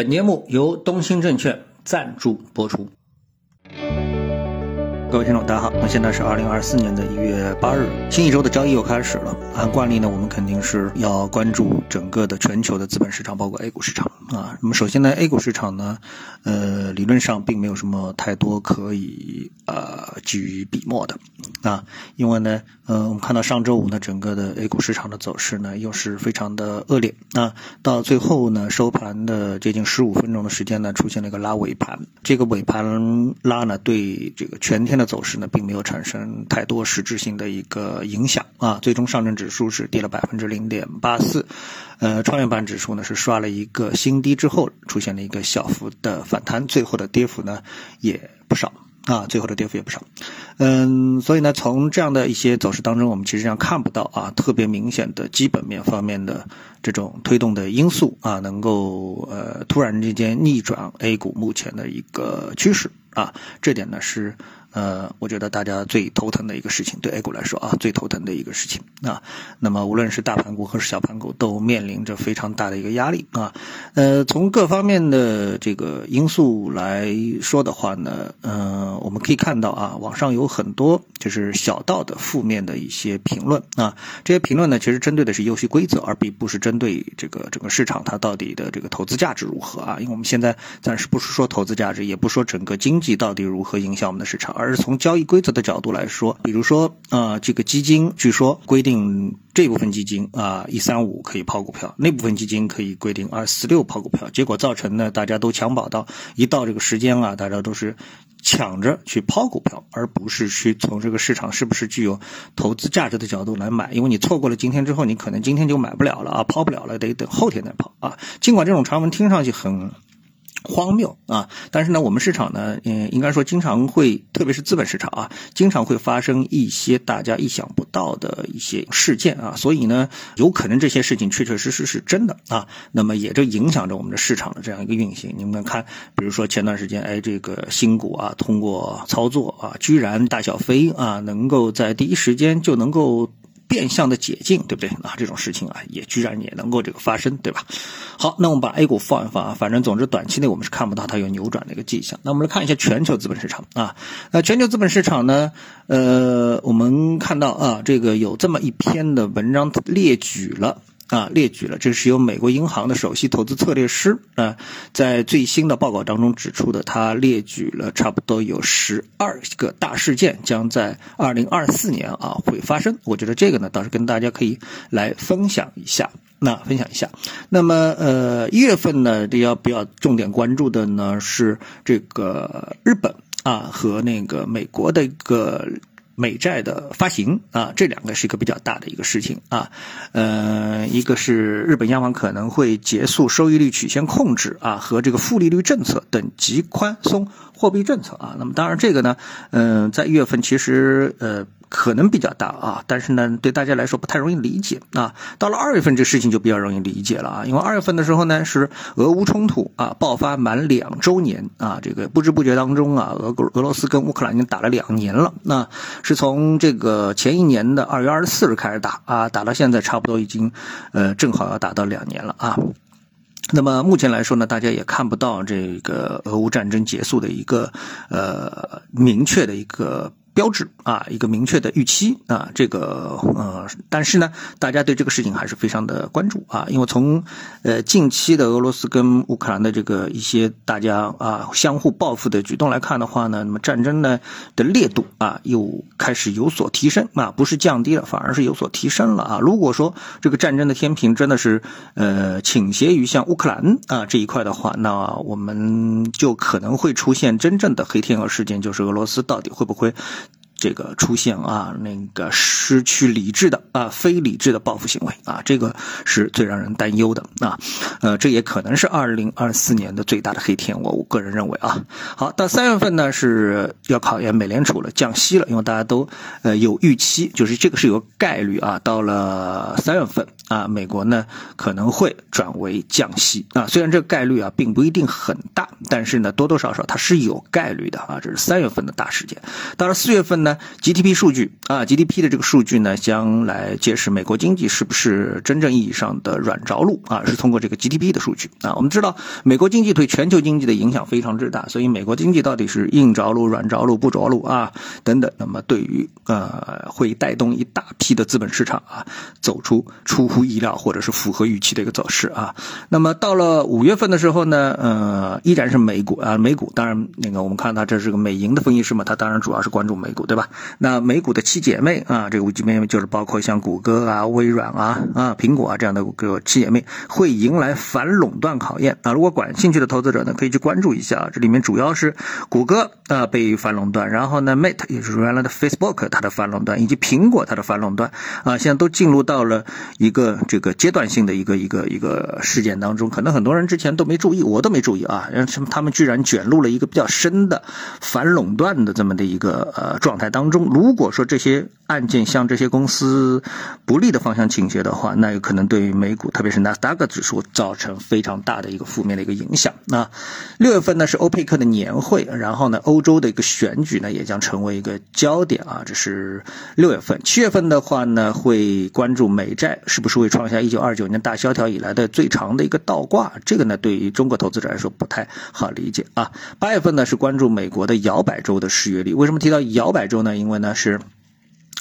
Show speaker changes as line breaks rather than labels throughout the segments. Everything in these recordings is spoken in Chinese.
本节目由东兴证券赞助播出。各位听众，大家好，那现在是二零二四年的一月八日，新一周的交易又开始了。按惯例呢，我们肯定是要关注整个的全球的资本市场，包括 A 股市场啊。那么首先呢，A 股市场呢，呃，理论上并没有什么太多可以呃基于笔墨的啊，因为呢，呃，我们看到上周五呢，整个的 A 股市场的走势呢，又是非常的恶劣啊。到最后呢，收盘的接近十五分钟的时间呢，出现了一个拉尾盘，这个尾盘拉呢，对这个全天。的走势呢，并没有产生太多实质性的一个影响啊。最终上证指数是跌了百分之零点八四，呃，创业板指数呢是刷了一个新低之后，出现了一个小幅的反弹，最后的跌幅呢也不少啊，最后的跌幅也不少。嗯，所以呢，从这样的一些走势当中，我们其实上看不到啊特别明显的基本面方面的这种推动的因素啊，能够呃突然之间逆转 A 股目前的一个趋势啊，这点呢是。呃，我觉得大家最头疼的一个事情，对 A 股来说啊，最头疼的一个事情啊。那么无论是大盘股还是小盘股，都面临着非常大的一个压力啊。呃，从各方面的这个因素来说的话呢，呃，我们可以看到啊，网上有很多就是小道的负面的一些评论啊。这些评论呢，其实针对的是游戏规则，而并不是针对这个整个市场它到底的这个投资价值如何啊。因为我们现在暂时不是说投资价值，也不说整个经济到底如何影响我们的市场。而是从交易规则的角度来说，比如说啊，这个基金据说规定这部分基金啊一三五可以抛股票，那部分基金可以规定二四六抛股票，结果造成呢大家都抢保到，一到这个时间啊，大家都是抢着去抛股票，而不是去从这个市场是不是具有投资价值的角度来买，因为你错过了今天之后，你可能今天就买不了了啊，抛不了了，得等后天再抛啊。尽管这种传闻听上去很。荒谬啊！但是呢，我们市场呢，嗯，应该说经常会，特别是资本市场啊，经常会发生一些大家意想不到的一些事件啊，所以呢，有可能这些事情确确实实是真的啊。那么也就影响着我们的市场的这样一个运行。你们看，比如说前段时间，哎，这个新股啊，通过操作啊，居然大小飞啊，能够在第一时间就能够。变相的解禁，对不对啊？这种事情啊，也居然也能够这个发生，对吧？好，那我们把 A 股放一放啊，反正总之短期内我们是看不到它有扭转的一个迹象。那我们来看一下全球资本市场啊，那全球资本市场呢，呃，我们看到啊，这个有这么一篇的文章列举了。啊，列举了，这是由美国银行的首席投资策略师啊，在最新的报告当中指出的，他列举了差不多有十二个大事件将在二零二四年啊会发生。我觉得这个呢，倒是跟大家可以来分享一下。那分享一下，那么呃，一月份呢，这要比较重点关注的呢是这个日本啊和那个美国的一个。美债的发行啊，这两个是一个比较大的一个事情啊，嗯，一个是日本央行可能会结束收益率曲线控制啊和这个负利率政策等极宽松货币政策啊，那么当然这个呢，嗯，在一月份其实呃。可能比较大啊，但是呢，对大家来说不太容易理解啊。到了二月份，这事情就比较容易理解了啊，因为二月份的时候呢，是俄乌冲突啊爆发满两周年啊，这个不知不觉当中啊，俄俄罗斯跟乌克兰已经打了两年了，那是从这个前一年的二月二十四日开始打啊，打到现在差不多已经呃正好要打到两年了啊。那么目前来说呢，大家也看不到这个俄乌战争结束的一个呃明确的一个。标志啊，一个明确的预期啊，这个呃，但是呢，大家对这个事情还是非常的关注啊，因为从呃近期的俄罗斯跟乌克兰的这个一些大家啊相互报复的举动来看的话呢，那么战争呢的烈度啊又开始有所提升啊，不是降低了，反而是有所提升了啊。如果说这个战争的天平真的是呃倾斜于像乌克兰啊这一块的话，那我们就可能会出现真正的黑天鹅事件，就是俄罗斯到底会不会？这个出现啊，那个失去理智的啊，非理智的报复行为啊，这个是最让人担忧的啊，呃，这也可能是二零二四年的最大的黑天鹅，我个人认为啊。好，到三月份呢是要考验美联储了，降息了，因为大家都呃有预期，就是这个是有概率啊，到了三月份啊，美国呢可能会转为降息啊，虽然这个概率啊并不一定很大，但是呢，多多少少它是有概率的啊。这是三月份的大事件。到了四月份呢，GDP 数据啊，GDP 的这个数据呢，将来揭示美国经济是不是真正意义上的软着陆啊？是通过这个 GDP 的数据啊。我们知道，美国经济对全球经济的影响非常之大，所以美国经济到底是硬着陆、软着陆、不着陆啊等等。那么对于呃，会带动一大批的资本市场啊，走出出乎意料或者是符合预期的一个走势啊。那么到了五月份的时候呢，呃，依然是美股啊，美股当然那个我们看到这是个美银的分析师嘛，他当然主要是关注美股对吧？那美股的七姐妹啊，这个五姐妹就是包括像谷歌啊、微软啊、啊苹果啊这样的个七姐妹，会迎来反垄断考验啊。如果感兴趣的投资者呢，可以去关注一下，这里面主要是谷歌啊被反垄断，然后呢，Mate 也是原来的 Facebook 它的反垄断，以及苹果它的反垄断啊，现在都进入到了一个这个阶段性的一个一个一个事件当中，可能很多人之前都没注意，我都没注意啊，什么他们居然卷入了一个比较深的反垄断的这么的一个呃状态当中。如果说这些案件向这些公司不利的方向倾斜的话，那有可能对于美股，特别是纳斯达克指数造成非常大的一个负面的一个影响。那六月份呢是欧佩克的年会，然后呢欧洲的一个选举呢也将成为一个焦点啊，这是六月份。七月份的话呢会关注美债是不是会创下一九二九年大萧条以来的最长的一个倒挂，这个呢对于中国投资者来说不太好理解啊。八月份呢是关注美国的摇摆州的失业率，为什么提到摇摆州呢？因为呢是。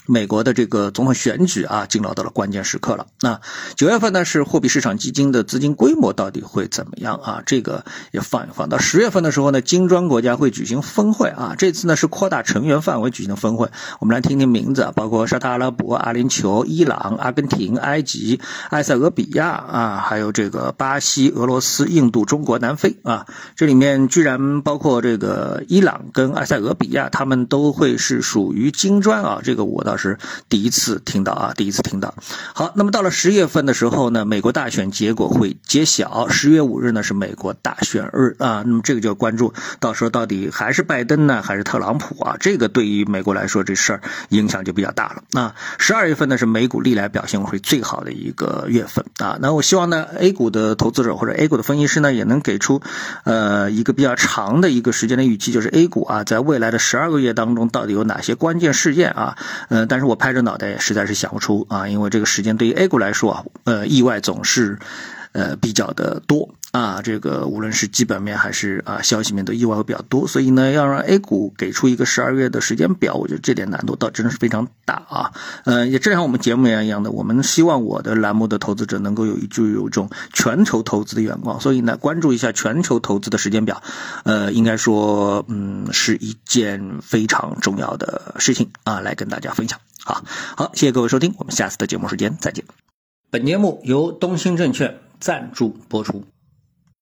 美国的这个总统选举啊，进入到了关键时刻了。那九月份呢，是货币市场基金的资金规模到底会怎么样啊？这个也放一放。到十月份的时候呢，金砖国家会举行峰会啊。这次呢是扩大成员范围举行的峰会。我们来听听名字，包括沙特阿拉伯、阿联酋、伊朗、阿根廷、埃及、埃塞俄比亚啊，还有这个巴西、俄罗斯、印度、中国、南非啊。这里面居然包括这个伊朗跟埃塞俄比亚，他们都会是属于金砖啊。这个我倒。是第一次听到啊，第一次听到。好，那么到了十月份的时候呢，美国大选结果会揭晓。十月五日呢是美国大选日啊，那么这个就要关注，到时候到底还是拜登呢，还是特朗普啊？这个对于美国来说，这事儿影响就比较大了。啊十二月份呢是美股历来表现会最好的一个月份啊。那我希望呢，A 股的投资者或者 A 股的分析师呢，也能给出呃一个比较长的一个时间的预期，就是 A 股啊，在未来的十二个月当中，到底有哪些关键事件啊？但是我拍着脑袋实在是想不出啊，因为这个时间对于 A 股来说啊，呃，意外总是，呃，比较的多啊。这个无论是基本面还是啊消息面都意外会比较多，所以呢，要让 A 股给出一个十二月的时间表，我觉得这点难度倒真的是非常大啊。呃，也正像我们节目一样的，我们希望我的栏目的投资者能够有一就有一种全球投资的眼光，所以呢，关注一下全球投资的时间表，呃，应该说嗯是一件非常重要的事情啊，来跟大家分享。好好，谢谢各位收听，我们下次的节目时间再见。本节目由东兴证券赞助播出。